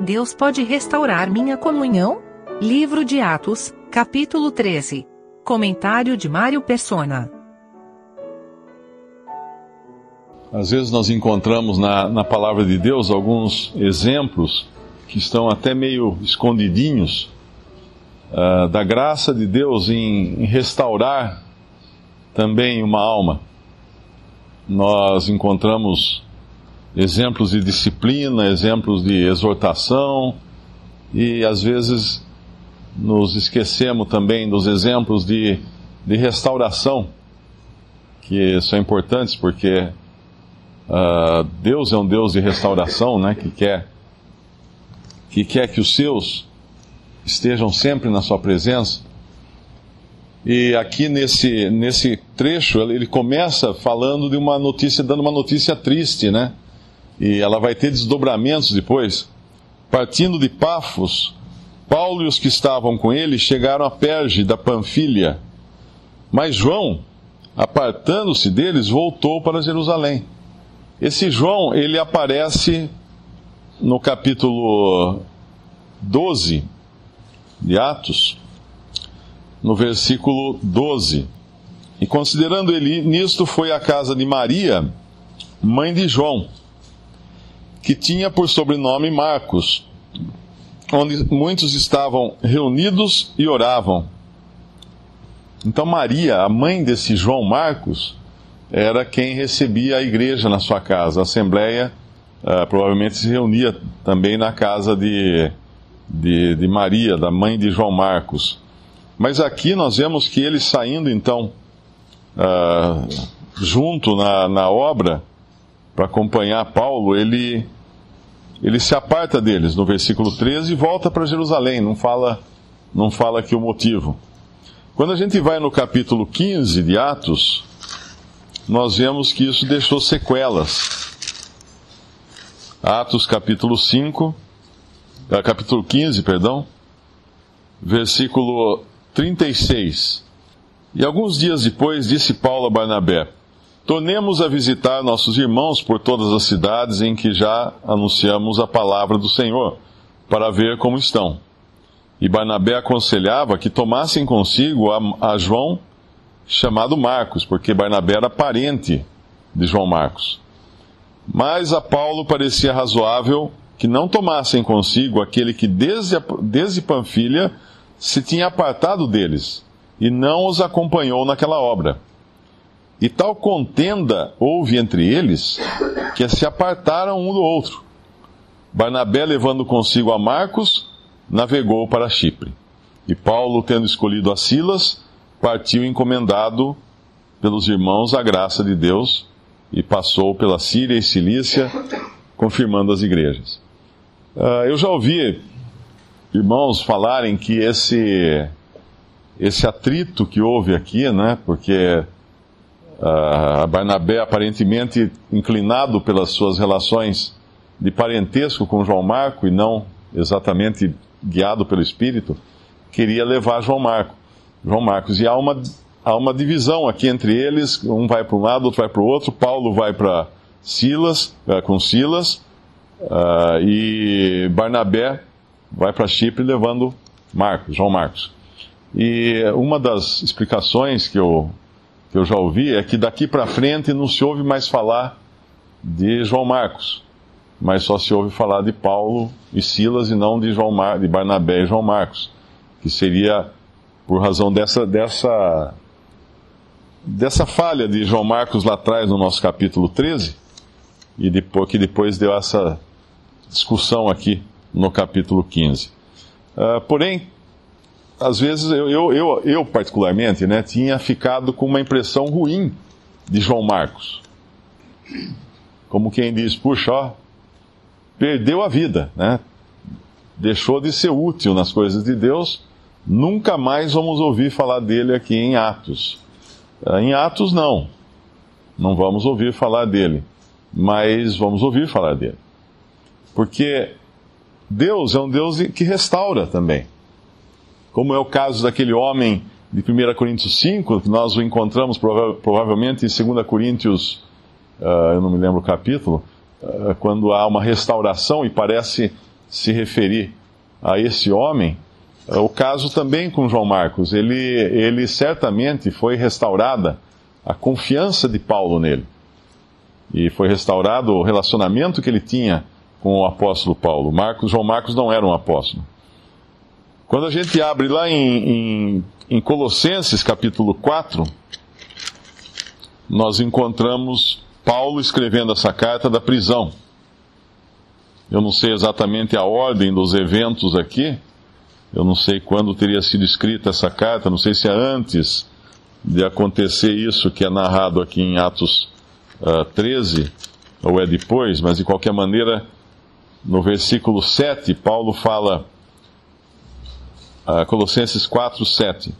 Deus pode restaurar minha comunhão? Livro de Atos, capítulo 13. Comentário de Mário Persona. Às vezes nós encontramos na, na palavra de Deus alguns exemplos que estão até meio escondidinhos uh, da graça de Deus em, em restaurar também uma alma. Nós encontramos exemplos de disciplina, exemplos de exortação, e às vezes nos esquecemos também dos exemplos de, de restauração, que são importantes porque uh, Deus é um Deus de restauração, né, que quer, que quer que os seus estejam sempre na sua presença. E aqui nesse, nesse trecho ele começa falando de uma notícia, dando uma notícia triste, né? E ela vai ter desdobramentos depois. Partindo de Pafos, Paulo e os que estavam com ele chegaram a Perge da Panfilha. Mas João, apartando-se deles, voltou para Jerusalém. Esse João, ele aparece no capítulo 12 de Atos, no versículo 12. E considerando ele nisto, foi à casa de Maria, mãe de João, que tinha por sobrenome Marcos, onde muitos estavam reunidos e oravam. Então, Maria, a mãe desse João Marcos, era quem recebia a igreja na sua casa. A Assembleia uh, provavelmente se reunia também na casa de, de, de Maria, da mãe de João Marcos. Mas aqui nós vemos que ele saindo então uh, junto na, na obra para acompanhar Paulo, ele, ele se aparta deles no versículo 13 e volta para Jerusalém, não fala, não fala aqui o motivo. Quando a gente vai no capítulo 15 de Atos, nós vemos que isso deixou sequelas. Atos capítulo 5, ah, capítulo 15, perdão, versículo 36. E alguns dias depois disse Paulo a Barnabé: Tornemos a visitar nossos irmãos por todas as cidades em que já anunciamos a palavra do Senhor, para ver como estão. E Barnabé aconselhava que tomassem consigo a, a João, chamado Marcos, porque Barnabé era parente de João Marcos. Mas a Paulo parecia razoável que não tomassem consigo aquele que desde, desde Panfilha se tinha apartado deles e não os acompanhou naquela obra. E tal contenda houve entre eles que se apartaram um do outro. Barnabé, levando consigo a Marcos, navegou para Chipre. E Paulo, tendo escolhido a Silas, partiu encomendado pelos irmãos à graça de Deus e passou pela Síria e Cilícia, confirmando as igrejas. Uh, eu já ouvi irmãos falarem que esse, esse atrito que houve aqui, né, porque uh, Barnabé aparentemente inclinado pelas suas relações de parentesco com João Marco e não exatamente guiado pelo Espírito, queria levar João Marco, João Marcos. E há uma, há uma divisão aqui entre eles, um vai para um lado, outro vai para o outro, Paulo vai para Silas, uh, com Silas, uh, e Barnabé vai para Chipre levando Marcos, João Marcos. E uma das explicações que eu, que eu já ouvi é que daqui para frente não se ouve mais falar de João Marcos, mas só se ouve falar de Paulo e Silas e não de, João Mar, de Barnabé e João Marcos, que seria por razão dessa, dessa, dessa falha de João Marcos lá atrás no nosso capítulo 13, e depois, que depois deu essa discussão aqui no capítulo 15. Uh, ah, porém, às vezes eu, eu, eu, eu, particularmente, né, tinha ficado com uma impressão ruim de João Marcos. Como quem diz, puxa, ó, perdeu a vida, né? Deixou de ser útil nas coisas de Deus, nunca mais vamos ouvir falar dele aqui em Atos. Uh, em Atos, não. Não vamos ouvir falar dele. Mas vamos ouvir falar dele. Porque Deus é um Deus que restaura também. Como é o caso daquele homem de 1 Coríntios 5, que nós o encontramos prova provavelmente em 2 Coríntios, uh, eu não me lembro o capítulo, uh, quando há uma restauração e parece se referir a esse homem, o caso também com João Marcos. Ele, ele certamente foi restaurada a confiança de Paulo nele. E foi restaurado o relacionamento que ele tinha com o apóstolo Paulo. Marcos, João Marcos não era um apóstolo. Quando a gente abre lá em, em, em Colossenses capítulo 4, nós encontramos Paulo escrevendo essa carta da prisão. Eu não sei exatamente a ordem dos eventos aqui, eu não sei quando teria sido escrita essa carta, não sei se é antes de acontecer isso que é narrado aqui em Atos uh, ah, 13, ou é depois, mas de qualquer maneira, no versículo 7, Paulo fala, Colossenses 4, 7,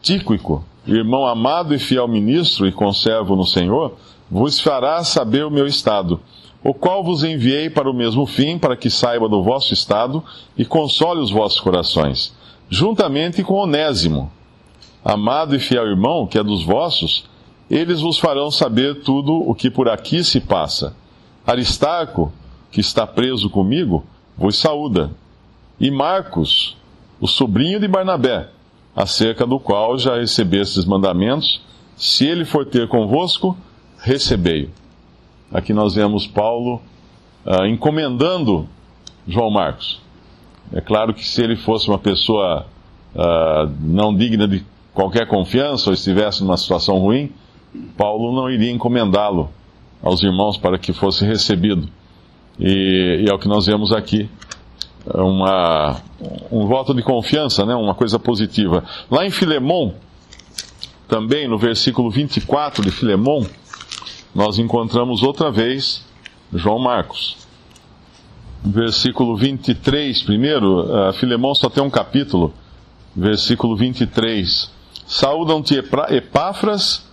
Tíquico, irmão amado e fiel ministro e conservo no Senhor, vos fará saber o meu estado, o qual vos enviei para o mesmo fim, para que saiba do vosso estado e console os vossos corações, juntamente com Onésimo, amado e fiel irmão, que é dos vossos, eles vos farão saber tudo o que por aqui se passa. Aristarco, que está preso comigo, vos saúda. E Marcos, o sobrinho de Barnabé, acerca do qual já recebestes mandamentos, se ele for ter convosco, recebei-o. Aqui nós vemos Paulo uh, encomendando João Marcos. É claro que se ele fosse uma pessoa uh, não digna de qualquer confiança ou estivesse numa situação ruim, Paulo não iria encomendá-lo aos irmãos para que fosse recebido. E, e é o que nós vemos aqui uma, um voto de confiança, né? uma coisa positiva. Lá em Filemão, também no versículo 24 de Filemão, nós encontramos outra vez João Marcos. Versículo 23, primeiro, uh, Filemão só tem um capítulo, versículo 23. Saúdam-te Epáfras,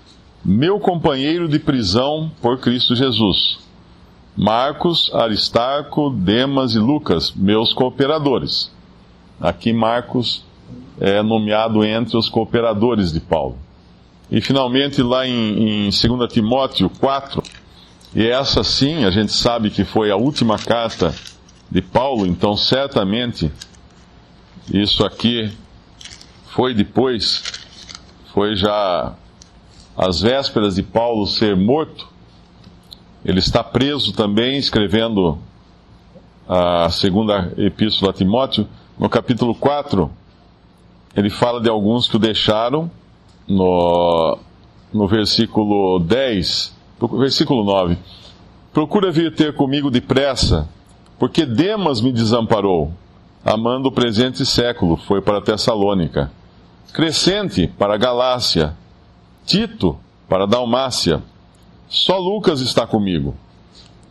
meu companheiro de prisão por Cristo Jesus Marcos, Aristarco, Demas e Lucas, meus cooperadores. Aqui Marcos é nomeado entre os cooperadores de Paulo. E finalmente lá em, em 2 Timóteo 4, e essa sim, a gente sabe que foi a última carta de Paulo, então certamente isso aqui foi depois, foi já às vésperas de Paulo ser morto, ele está preso também, escrevendo a segunda epístola a Timóteo. No capítulo 4, ele fala de alguns que o deixaram. No, no versículo 10, versículo 9. Procura vir ter comigo depressa, porque Demas me desamparou, amando o presente século, foi para Tessalônica. Crescente para Galácia, Tito para Dalmácia só Lucas está comigo.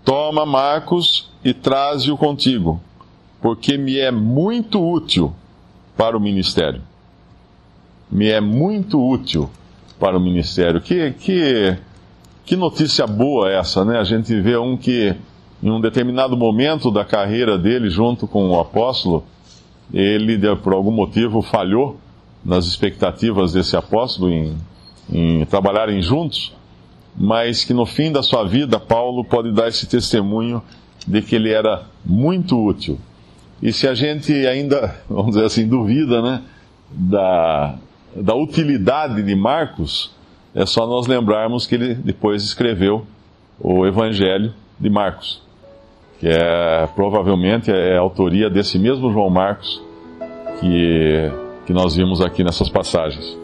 Toma Marcos e traze-o contigo, porque me é muito útil para o ministério. Me é muito útil para o ministério. Que, que, que notícia boa essa, né? A gente vê um que, em um determinado momento da carreira dele, junto com o apóstolo, ele, por algum motivo, falhou nas expectativas desse apóstolo em, em trabalharem juntos mas que no fim da sua vida, Paulo pode dar esse testemunho de que ele era muito útil. E se a gente ainda, vamos dizer assim, duvida né, da, da utilidade de Marcos, é só nós lembrarmos que ele depois escreveu o Evangelho de Marcos, que é provavelmente é a autoria desse mesmo João Marcos que, que nós vimos aqui nessas passagens.